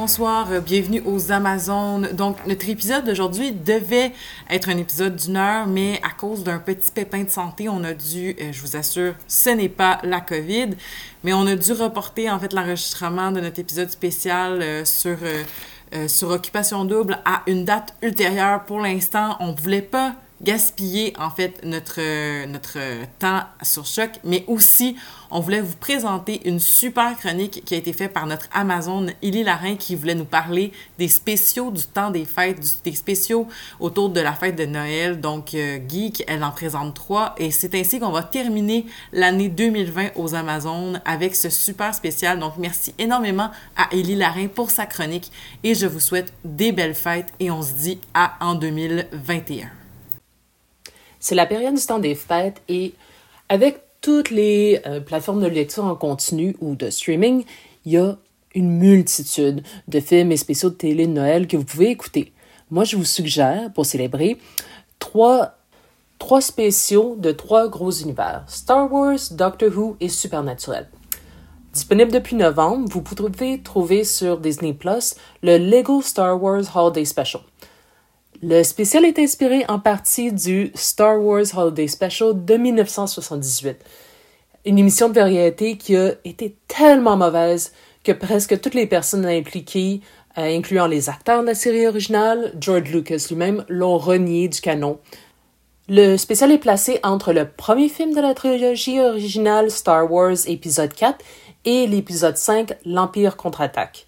bonsoir, euh, bienvenue aux Amazones. Donc, notre épisode d'aujourd'hui devait être un épisode d'une heure, mais à cause d'un petit pépin de santé, on a dû, euh, je vous assure, ce n'est pas la COVID, mais on a dû reporter en fait l'enregistrement de notre épisode spécial euh, sur, sur Occupation Double à une date ultérieure. Pour l'instant, on ne voulait pas gaspiller en fait notre, notre temps sur choc, mais aussi on voulait vous présenter une super chronique qui a été faite par notre Amazon Illy Larin qui voulait nous parler des spéciaux du temps des fêtes, des spéciaux autour de la fête de Noël. Donc euh, Geek, elle en présente trois et c'est ainsi qu'on va terminer l'année 2020 aux Amazones avec ce super spécial. Donc merci énormément à Illy Larin pour sa chronique et je vous souhaite des belles fêtes et on se dit à en 2021. C'est la période du temps des fêtes et avec toutes les euh, plateformes de lecture en continu ou de streaming, il y a une multitude de films et spéciaux de télé de Noël que vous pouvez écouter. Moi, je vous suggère, pour célébrer, trois, spéciaux de trois gros univers. Star Wars, Doctor Who et Supernatural. Disponible depuis novembre, vous pouvez trouver sur Disney Plus le Lego Star Wars Holiday Special. Le spécial est inspiré en partie du Star Wars Holiday Special de 1978. Une émission de variété qui a été tellement mauvaise que presque toutes les personnes impliquées, euh, incluant les acteurs de la série originale, George Lucas lui-même, l'ont renié du canon. Le spécial est placé entre le premier film de la trilogie originale Star Wars épisode 4 et l'épisode 5 L'Empire contre-attaque.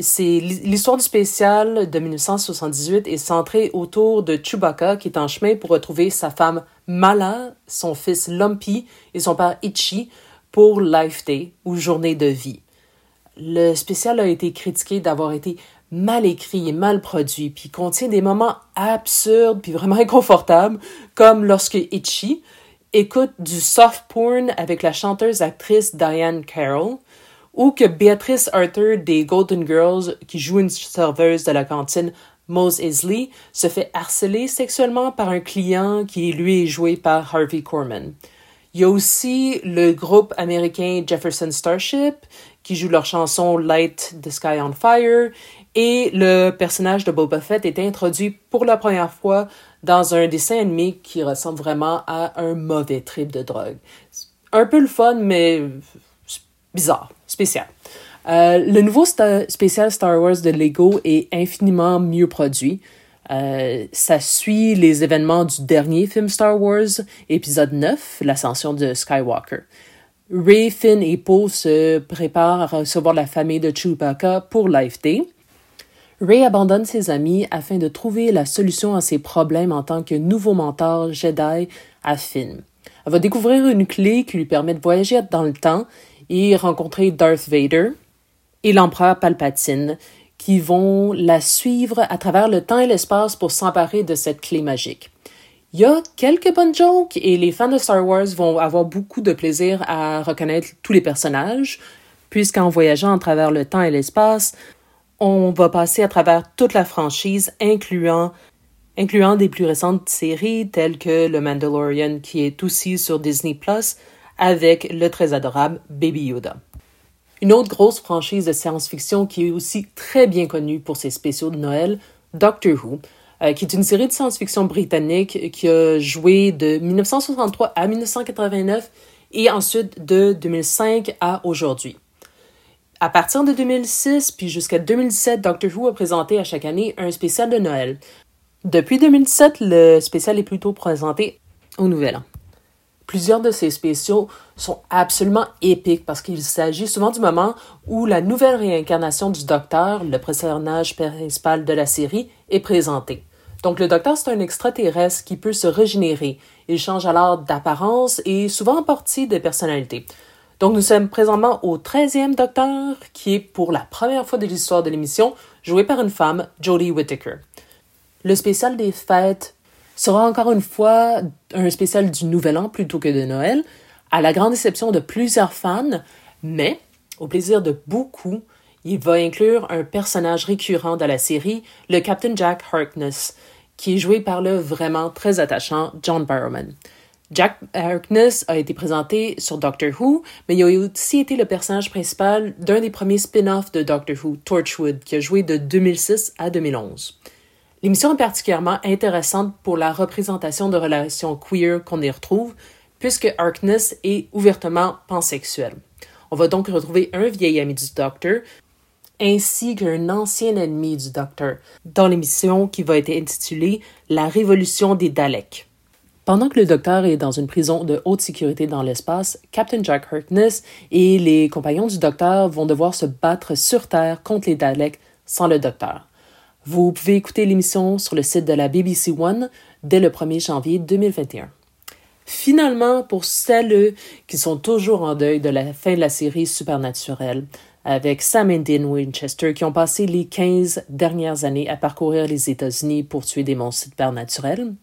C'est l'histoire du spécial de 1978 est centrée autour de Chewbacca qui est en chemin pour retrouver sa femme Mala, son fils Lumpy et son père Itchy pour Life Day ou journée de vie. Le spécial a été critiqué d'avoir été mal écrit et mal produit, puis contient des moments absurdes puis vraiment inconfortables, comme lorsque Itchy écoute du soft porn avec la chanteuse actrice Diane Carroll, ou que Beatrice Arthur des Golden Girls, qui joue une serveuse de la cantine Mose Isley, se fait harceler sexuellement par un client qui lui est joué par Harvey Korman. Il y a aussi le groupe américain Jefferson Starship qui joue leur chanson Light the Sky on Fire et le personnage de Boba Fett est introduit pour la première fois dans un dessin animé qui ressemble vraiment à un mauvais trip de drogue. Un peu le fun, mais bizarre, spécial. Euh, le nouveau spécial Star Wars de Lego est infiniment mieux produit. Euh, ça suit les événements du dernier film Star Wars, épisode 9, l'ascension de Skywalker. Ray, Finn et Poe se préparent à recevoir la famille de Chewbacca pour Life. Ray abandonne ses amis afin de trouver la solution à ses problèmes en tant que nouveau mentor Jedi à Finn. Elle va découvrir une clé qui lui permet de voyager dans le temps et rencontrer Darth Vader et l'empereur Palpatine, qui vont la suivre à travers le temps et l'espace pour s'emparer de cette clé magique. Il y a quelques bonnes jokes et les fans de Star Wars vont avoir beaucoup de plaisir à reconnaître tous les personnages, puisqu'en voyageant à travers le temps et l'espace, on va passer à travers toute la franchise, incluant, incluant des plus récentes séries telles que Le Mandalorian, qui est aussi sur Disney avec le très adorable Baby Yoda. Une autre grosse franchise de science-fiction qui est aussi très bien connue pour ses spéciaux de Noël, Doctor Who, euh, qui est une série de science-fiction britannique qui a joué de 1963 à 1989 et ensuite de 2005 à aujourd'hui. À partir de 2006 puis jusqu'à 2017, Doctor Who a présenté à chaque année un spécial de Noël. Depuis 2017, le spécial est plutôt présenté au Nouvel An. Plusieurs de ces spéciaux sont absolument épiques parce qu'il s'agit souvent du moment où la nouvelle réincarnation du Docteur, le personnage principal de la série, est présentée. Donc le Docteur, c'est un extraterrestre qui peut se régénérer. Il change alors d'apparence et souvent en partie de personnalité. Donc nous sommes présentement au 13e Docteur, qui est pour la première fois de l'histoire de l'émission joué par une femme, Jodie Whittaker. Le spécial des fêtes sera encore une fois un spécial du Nouvel An plutôt que de Noël, à la grande déception de plusieurs fans, mais au plaisir de beaucoup, il va inclure un personnage récurrent de la série, le Captain Jack Harkness, qui est joué par le vraiment très attachant John Barrowman. Jack Harkness a été présenté sur Doctor Who, mais il a aussi été le personnage principal d'un des premiers spin-offs de Doctor Who, Torchwood, qui a joué de 2006 à 2011. L'émission est particulièrement intéressante pour la représentation de relations queer qu'on y retrouve, puisque Harkness est ouvertement pansexuel. On va donc retrouver un vieil ami du Docteur, ainsi qu'un ancien ennemi du Docteur, dans l'émission qui va être intitulée La Révolution des Daleks. Pendant que le Docteur est dans une prison de haute sécurité dans l'espace, Captain Jack Harkness et les compagnons du Docteur vont devoir se battre sur Terre contre les Daleks sans le Docteur. Vous pouvez écouter l'émission sur le site de la BBC One dès le 1er janvier 2021. Finalement, pour celles qui sont toujours en deuil de la fin de la série Supernatural, avec Sam et Dean Winchester qui ont passé les 15 dernières années à parcourir les États-Unis pour tuer des monstres supernaturels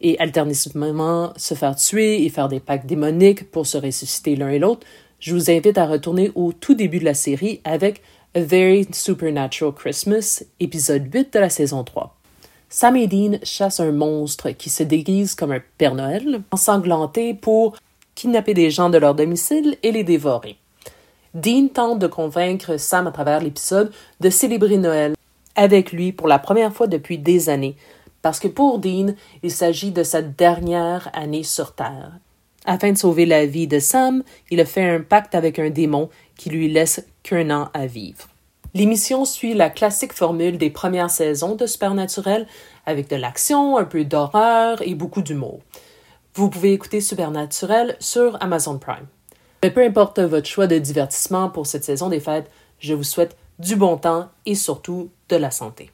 et alternativement se faire tuer et faire des pactes démoniques pour se ressusciter l'un et l'autre, je vous invite à retourner au tout début de la série avec a Very Supernatural Christmas, épisode 8 de la saison 3. Sam et Dean chassent un monstre qui se déguise comme un Père Noël, ensanglanté pour kidnapper des gens de leur domicile et les dévorer. Dean tente de convaincre Sam à travers l'épisode de célébrer Noël avec lui pour la première fois depuis des années, parce que pour Dean, il s'agit de sa dernière année sur Terre. Afin de sauver la vie de Sam, il a fait un pacte avec un démon qui lui laisse qu'un an à vivre. L'émission suit la classique formule des premières saisons de Supernatural avec de l'action, un peu d'horreur et beaucoup d'humour. Vous pouvez écouter Supernatural sur Amazon Prime. Mais peu importe votre choix de divertissement pour cette saison des fêtes, je vous souhaite du bon temps et surtout de la santé.